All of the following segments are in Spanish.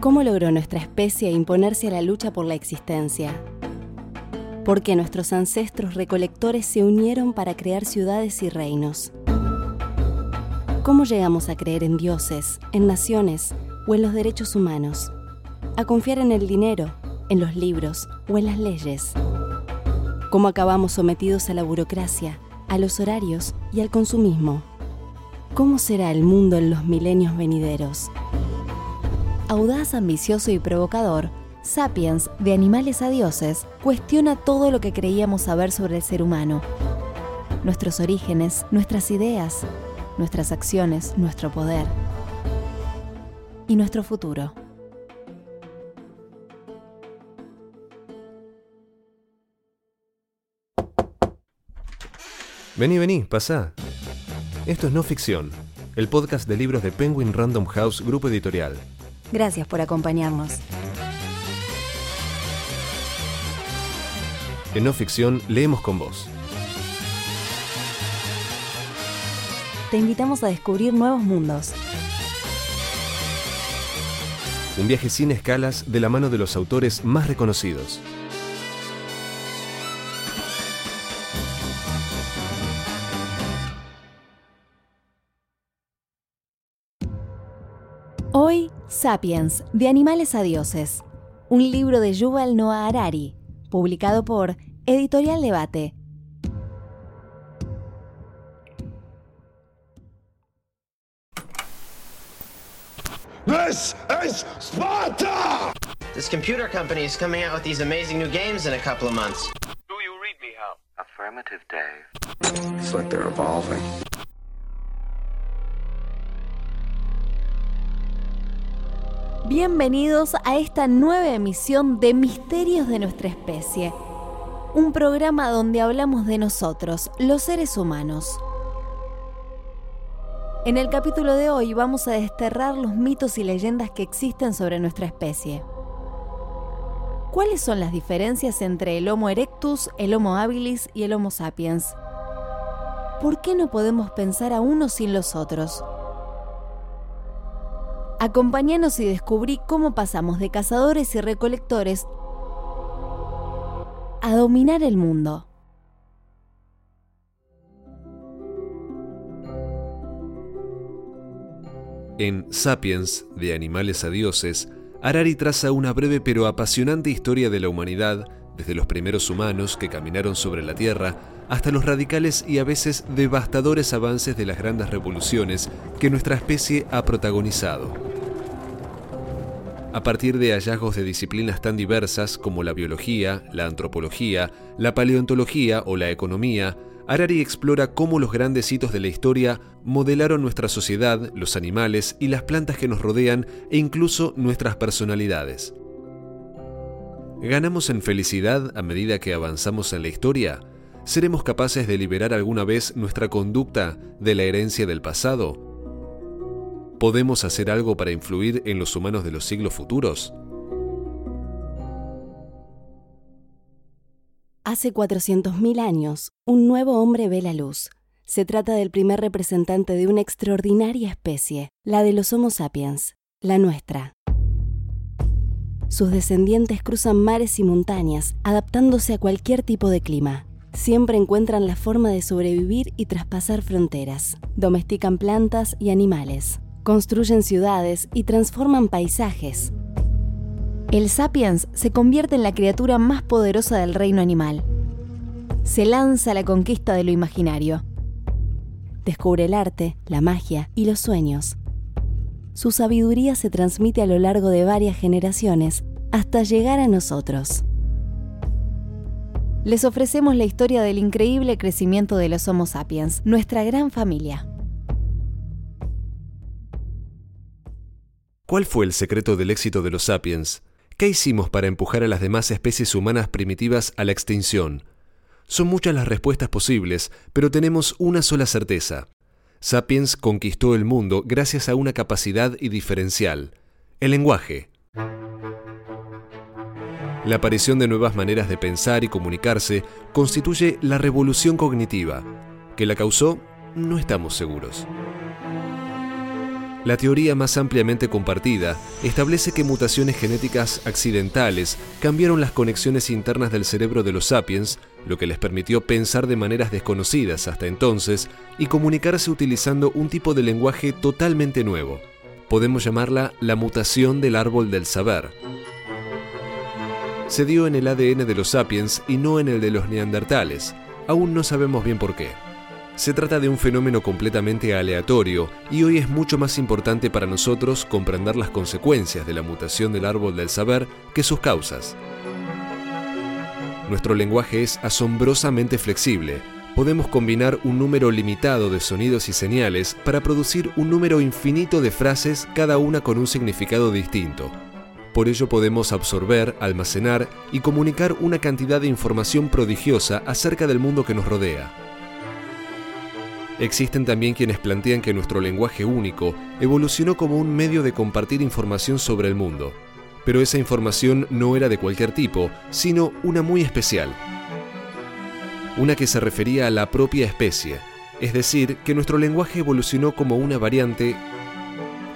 ¿Cómo logró nuestra especie imponerse a la lucha por la existencia? ¿Por qué nuestros ancestros recolectores se unieron para crear ciudades y reinos? ¿Cómo llegamos a creer en dioses, en naciones o en los derechos humanos? A confiar en el dinero, en los libros o en las leyes. ¿Cómo acabamos sometidos a la burocracia, a los horarios y al consumismo? ¿Cómo será el mundo en los milenios venideros? Audaz, ambicioso y provocador, Sapiens, de animales a dioses, cuestiona todo lo que creíamos saber sobre el ser humano. Nuestros orígenes, nuestras ideas, nuestras acciones, nuestro poder y nuestro futuro. Vení, vení, pasá. Esto es No Ficción, el podcast de libros de Penguin Random House Grupo Editorial. Gracias por acompañarnos. En No Ficción leemos con vos. Te invitamos a descubrir nuevos mundos. Un viaje sin escalas de la mano de los autores más reconocidos. Sapiens, de animales a dioses. Un libro de Yuval Noah Harari, publicado por Editorial Debate. This is Sparta! This computer company is coming out with these amazing new games in a couple of months. Do you read me, Hal? Affirmative, Dave. It's like they're evolving. Bienvenidos a esta nueva emisión de Misterios de nuestra especie, un programa donde hablamos de nosotros, los seres humanos. En el capítulo de hoy vamos a desterrar los mitos y leyendas que existen sobre nuestra especie. ¿Cuáles son las diferencias entre el Homo erectus, el Homo habilis y el Homo sapiens? ¿Por qué no podemos pensar a uno sin los otros? Acompáñanos y descubrí cómo pasamos de cazadores y recolectores a dominar el mundo. En Sapiens, de animales a dioses, Harari traza una breve pero apasionante historia de la humanidad, desde los primeros humanos que caminaron sobre la Tierra hasta los radicales y a veces devastadores avances de las grandes revoluciones que nuestra especie ha protagonizado. A partir de hallazgos de disciplinas tan diversas como la biología, la antropología, la paleontología o la economía, Harari explora cómo los grandes hitos de la historia modelaron nuestra sociedad, los animales y las plantas que nos rodean e incluso nuestras personalidades. ¿Ganamos en felicidad a medida que avanzamos en la historia? ¿Seremos capaces de liberar alguna vez nuestra conducta de la herencia del pasado? ¿Podemos hacer algo para influir en los humanos de los siglos futuros? Hace 400.000 años, un nuevo hombre ve la luz. Se trata del primer representante de una extraordinaria especie, la de los Homo sapiens, la nuestra. Sus descendientes cruzan mares y montañas, adaptándose a cualquier tipo de clima. Siempre encuentran la forma de sobrevivir y traspasar fronteras. Domestican plantas y animales. Construyen ciudades y transforman paisajes. El sapiens se convierte en la criatura más poderosa del reino animal. Se lanza a la conquista de lo imaginario. Descubre el arte, la magia y los sueños. Su sabiduría se transmite a lo largo de varias generaciones hasta llegar a nosotros. Les ofrecemos la historia del increíble crecimiento de los Homo sapiens, nuestra gran familia. ¿Cuál fue el secreto del éxito de los sapiens? ¿Qué hicimos para empujar a las demás especies humanas primitivas a la extinción? Son muchas las respuestas posibles, pero tenemos una sola certeza. Sapiens conquistó el mundo gracias a una capacidad y diferencial, el lenguaje. La aparición de nuevas maneras de pensar y comunicarse constituye la revolución cognitiva. ¿Que la causó? No estamos seguros. La teoría más ampliamente compartida establece que mutaciones genéticas accidentales cambiaron las conexiones internas del cerebro de los sapiens, lo que les permitió pensar de maneras desconocidas hasta entonces y comunicarse utilizando un tipo de lenguaje totalmente nuevo. Podemos llamarla la mutación del árbol del saber. Se dio en el ADN de los sapiens y no en el de los neandertales. Aún no sabemos bien por qué. Se trata de un fenómeno completamente aleatorio y hoy es mucho más importante para nosotros comprender las consecuencias de la mutación del árbol del saber que sus causas. Nuestro lenguaje es asombrosamente flexible. Podemos combinar un número limitado de sonidos y señales para producir un número infinito de frases, cada una con un significado distinto. Por ello podemos absorber, almacenar y comunicar una cantidad de información prodigiosa acerca del mundo que nos rodea. Existen también quienes plantean que nuestro lenguaje único evolucionó como un medio de compartir información sobre el mundo, pero esa información no era de cualquier tipo, sino una muy especial. Una que se refería a la propia especie, es decir, que nuestro lenguaje evolucionó como una variante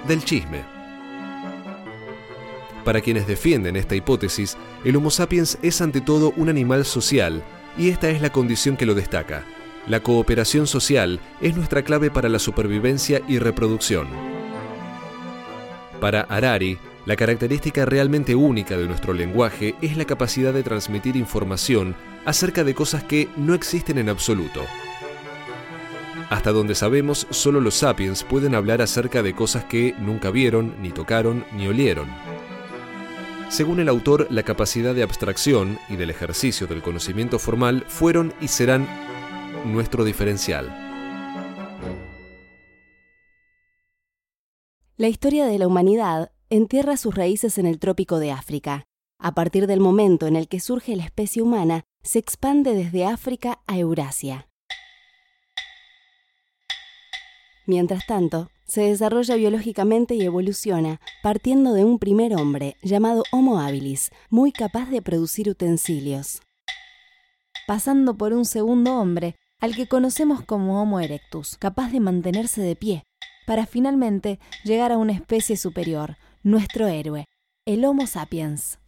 del chisme. Para quienes defienden esta hipótesis, el Homo sapiens es ante todo un animal social, y esta es la condición que lo destaca la cooperación social es nuestra clave para la supervivencia y reproducción. Para Harari, la característica realmente única de nuestro lenguaje es la capacidad de transmitir información acerca de cosas que no existen en absoluto. Hasta donde sabemos, solo los sapiens pueden hablar acerca de cosas que nunca vieron, ni tocaron, ni olieron. Según el autor, la capacidad de abstracción y del ejercicio del conocimiento formal fueron y serán nuestro diferencial. La historia de la humanidad entierra sus raíces en el trópico de África. A partir del momento en el que surge la especie humana, se expande desde África a Eurasia. Mientras tanto, se desarrolla biológicamente y evoluciona partiendo de un primer hombre llamado Homo habilis, muy capaz de producir utensilios. Pasando por un segundo hombre al que conocemos como Homo erectus, capaz de mantenerse de pie, para finalmente llegar a una especie superior, nuestro héroe, el Homo sapiens.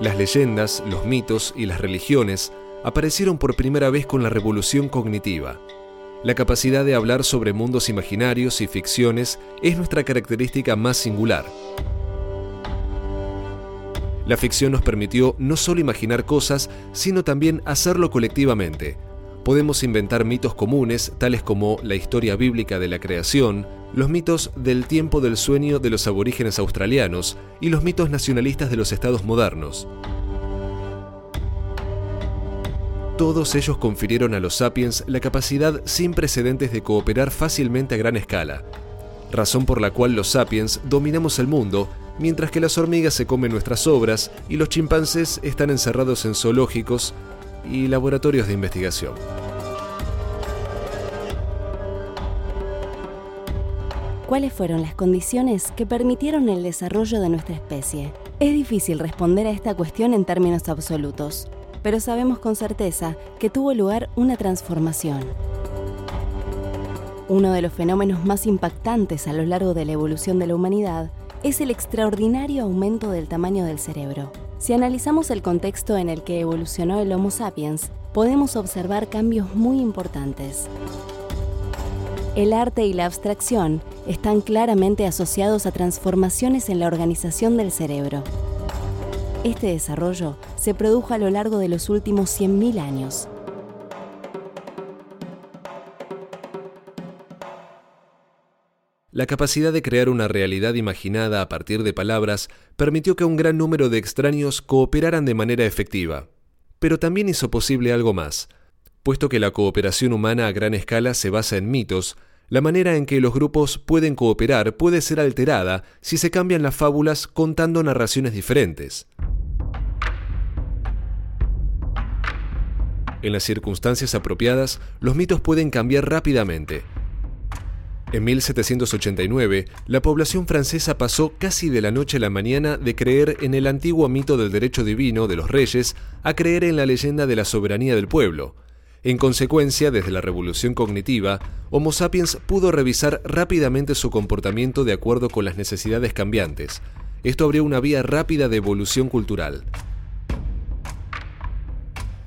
Las leyendas, los mitos y las religiones aparecieron por primera vez con la revolución cognitiva. La capacidad de hablar sobre mundos imaginarios y ficciones es nuestra característica más singular. La ficción nos permitió no solo imaginar cosas, sino también hacerlo colectivamente. Podemos inventar mitos comunes, tales como la historia bíblica de la creación, los mitos del tiempo del sueño de los aborígenes australianos y los mitos nacionalistas de los estados modernos. Todos ellos confirieron a los sapiens la capacidad sin precedentes de cooperar fácilmente a gran escala, razón por la cual los sapiens dominamos el mundo mientras que las hormigas se comen nuestras obras y los chimpancés están encerrados en zoológicos y laboratorios de investigación. ¿Cuáles fueron las condiciones que permitieron el desarrollo de nuestra especie? Es difícil responder a esta cuestión en términos absolutos, pero sabemos con certeza que tuvo lugar una transformación. Uno de los fenómenos más impactantes a lo largo de la evolución de la humanidad es el extraordinario aumento del tamaño del cerebro. Si analizamos el contexto en el que evolucionó el Homo sapiens, podemos observar cambios muy importantes. El arte y la abstracción están claramente asociados a transformaciones en la organización del cerebro. Este desarrollo se produjo a lo largo de los últimos 100.000 años. La capacidad de crear una realidad imaginada a partir de palabras permitió que un gran número de extraños cooperaran de manera efectiva. Pero también hizo posible algo más. Puesto que la cooperación humana a gran escala se basa en mitos, la manera en que los grupos pueden cooperar puede ser alterada si se cambian las fábulas contando narraciones diferentes. En las circunstancias apropiadas, los mitos pueden cambiar rápidamente, en 1789, la población francesa pasó casi de la noche a la mañana de creer en el antiguo mito del derecho divino de los reyes a creer en la leyenda de la soberanía del pueblo. En consecuencia, desde la revolución cognitiva, Homo sapiens pudo revisar rápidamente su comportamiento de acuerdo con las necesidades cambiantes. Esto abrió una vía rápida de evolución cultural.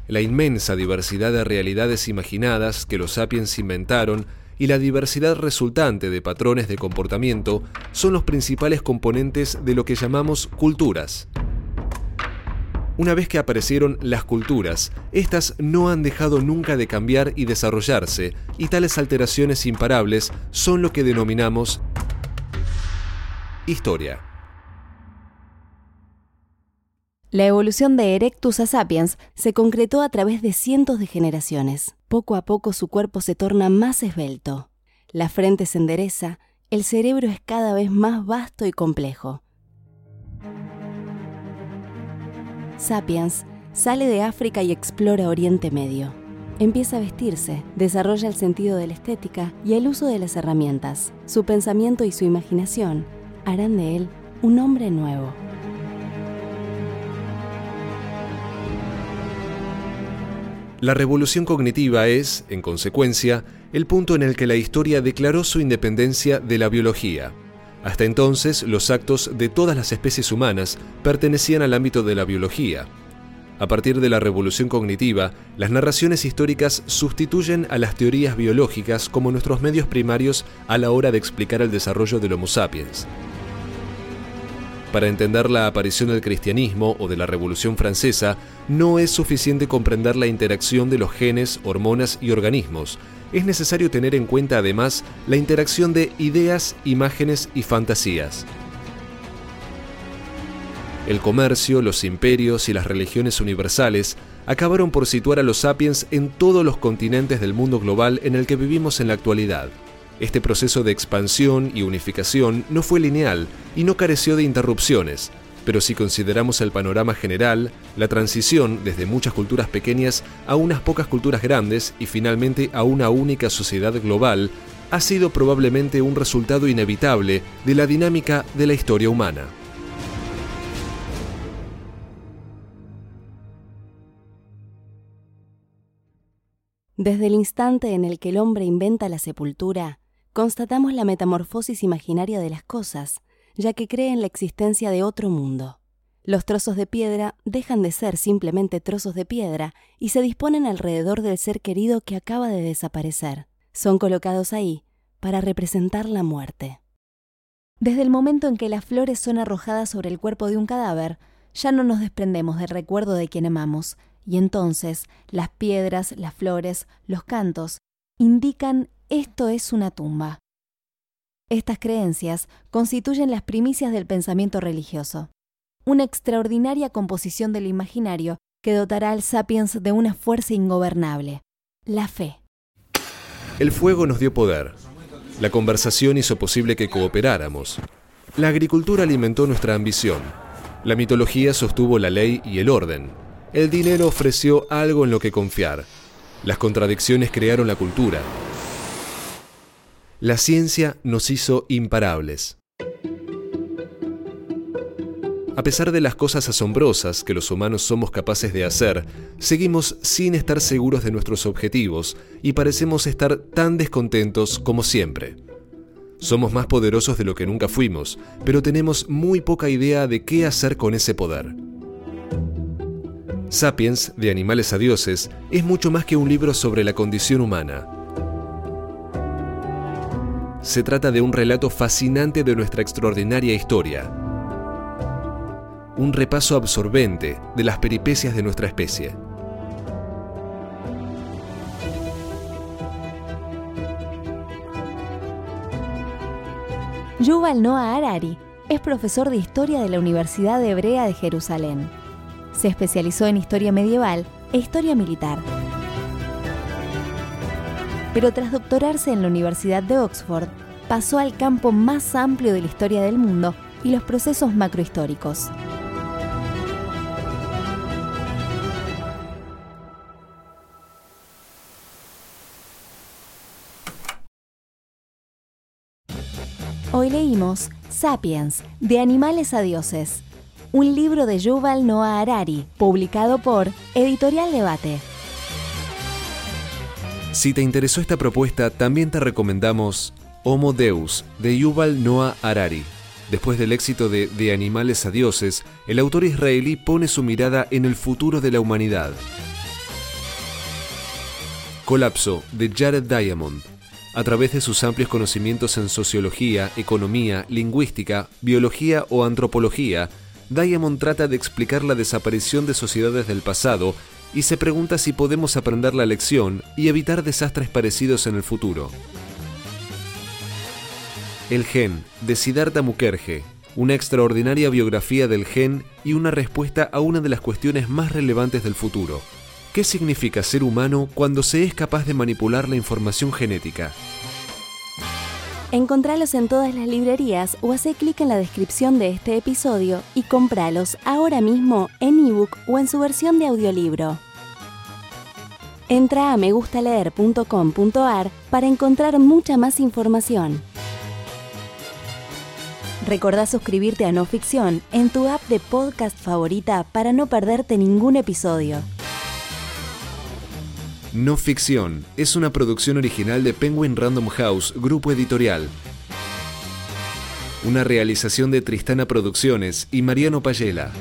La inmensa diversidad de realidades imaginadas que los sapiens inventaron y la diversidad resultante de patrones de comportamiento son los principales componentes de lo que llamamos culturas. Una vez que aparecieron las culturas, estas no han dejado nunca de cambiar y desarrollarse, y tales alteraciones imparables son lo que denominamos historia. La evolución de Erectus a Sapiens se concretó a través de cientos de generaciones. Poco a poco su cuerpo se torna más esbelto. La frente se endereza, el cerebro es cada vez más vasto y complejo. Sapiens sale de África y explora Oriente Medio. Empieza a vestirse, desarrolla el sentido de la estética y el uso de las herramientas. Su pensamiento y su imaginación harán de él un hombre nuevo. La revolución cognitiva es, en consecuencia, el punto en el que la historia declaró su independencia de la biología. Hasta entonces, los actos de todas las especies humanas pertenecían al ámbito de la biología. A partir de la revolución cognitiva, las narraciones históricas sustituyen a las teorías biológicas como nuestros medios primarios a la hora de explicar el desarrollo del Homo sapiens. Para entender la aparición del cristianismo o de la Revolución Francesa, no es suficiente comprender la interacción de los genes, hormonas y organismos, es necesario tener en cuenta además la interacción de ideas, imágenes y fantasías. El comercio, los imperios y las religiones universales acabaron por situar a los sapiens en todos los continentes del mundo global en el que vivimos en la actualidad. Este proceso de expansión y unificación no fue lineal y no careció de interrupciones, pero si consideramos el panorama general, la transición desde muchas culturas pequeñas a unas pocas culturas grandes y finalmente a una única sociedad global ha sido probablemente un resultado inevitable de la dinámica de la historia humana. Desde el instante en el que el hombre inventa la sepultura, constatamos la metamorfosis imaginaria de las cosas, ya que cree en la existencia de otro mundo. Los trozos de piedra dejan de ser simplemente trozos de piedra y se disponen alrededor del ser querido que acaba de desaparecer. Son colocados ahí para representar la muerte. Desde el momento en que las flores son arrojadas sobre el cuerpo de un cadáver, ya no nos desprendemos del recuerdo de quien amamos, y entonces las piedras, las flores, los cantos indican esto es una tumba. Estas creencias constituyen las primicias del pensamiento religioso, una extraordinaria composición del imaginario que dotará al sapiens de una fuerza ingobernable, la fe. El fuego nos dio poder. La conversación hizo posible que cooperáramos. La agricultura alimentó nuestra ambición. La mitología sostuvo la ley y el orden. El dinero ofreció algo en lo que confiar. Las contradicciones crearon la cultura. La ciencia nos hizo imparables. A pesar de las cosas asombrosas que los humanos somos capaces de hacer, seguimos sin estar seguros de nuestros objetivos y parecemos estar tan descontentos como siempre. Somos más poderosos de lo que nunca fuimos, pero tenemos muy poca idea de qué hacer con ese poder. Sapiens, de Animales a Dioses, es mucho más que un libro sobre la condición humana se trata de un relato fascinante de nuestra extraordinaria historia. Un repaso absorbente de las peripecias de nuestra especie. Yuval Noah Harari es profesor de historia de la Universidad Hebrea de Jerusalén. Se especializó en historia medieval e historia militar pero tras doctorarse en la Universidad de Oxford, pasó al campo más amplio de la historia del mundo y los procesos macrohistóricos. Hoy leímos Sapiens, de animales a dioses, un libro de Yuval Noah Harari, publicado por Editorial Debate. Si te interesó esta propuesta, también te recomendamos Homo Deus de Yuval Noah Harari. Después del éxito de De animales a dioses, el autor israelí pone su mirada en el futuro de la humanidad. Colapso de Jared Diamond. A través de sus amplios conocimientos en sociología, economía, lingüística, biología o antropología, Diamond trata de explicar la desaparición de sociedades del pasado y se pregunta si podemos aprender la lección y evitar desastres parecidos en el futuro. El gen, de Siddhartha Mukherjee, una extraordinaria biografía del gen y una respuesta a una de las cuestiones más relevantes del futuro. ¿Qué significa ser humano cuando se es capaz de manipular la información genética? Encontralos en todas las librerías o hace clic en la descripción de este episodio y cómpralos ahora mismo en ebook o en su versión de audiolibro. Entra a megustaleer.com.ar para encontrar mucha más información. Recordá suscribirte a No Ficción en tu app de podcast favorita para no perderte ningún episodio. No Ficción es una producción original de Penguin Random House, grupo editorial. Una realización de Tristana Producciones y Mariano Payela.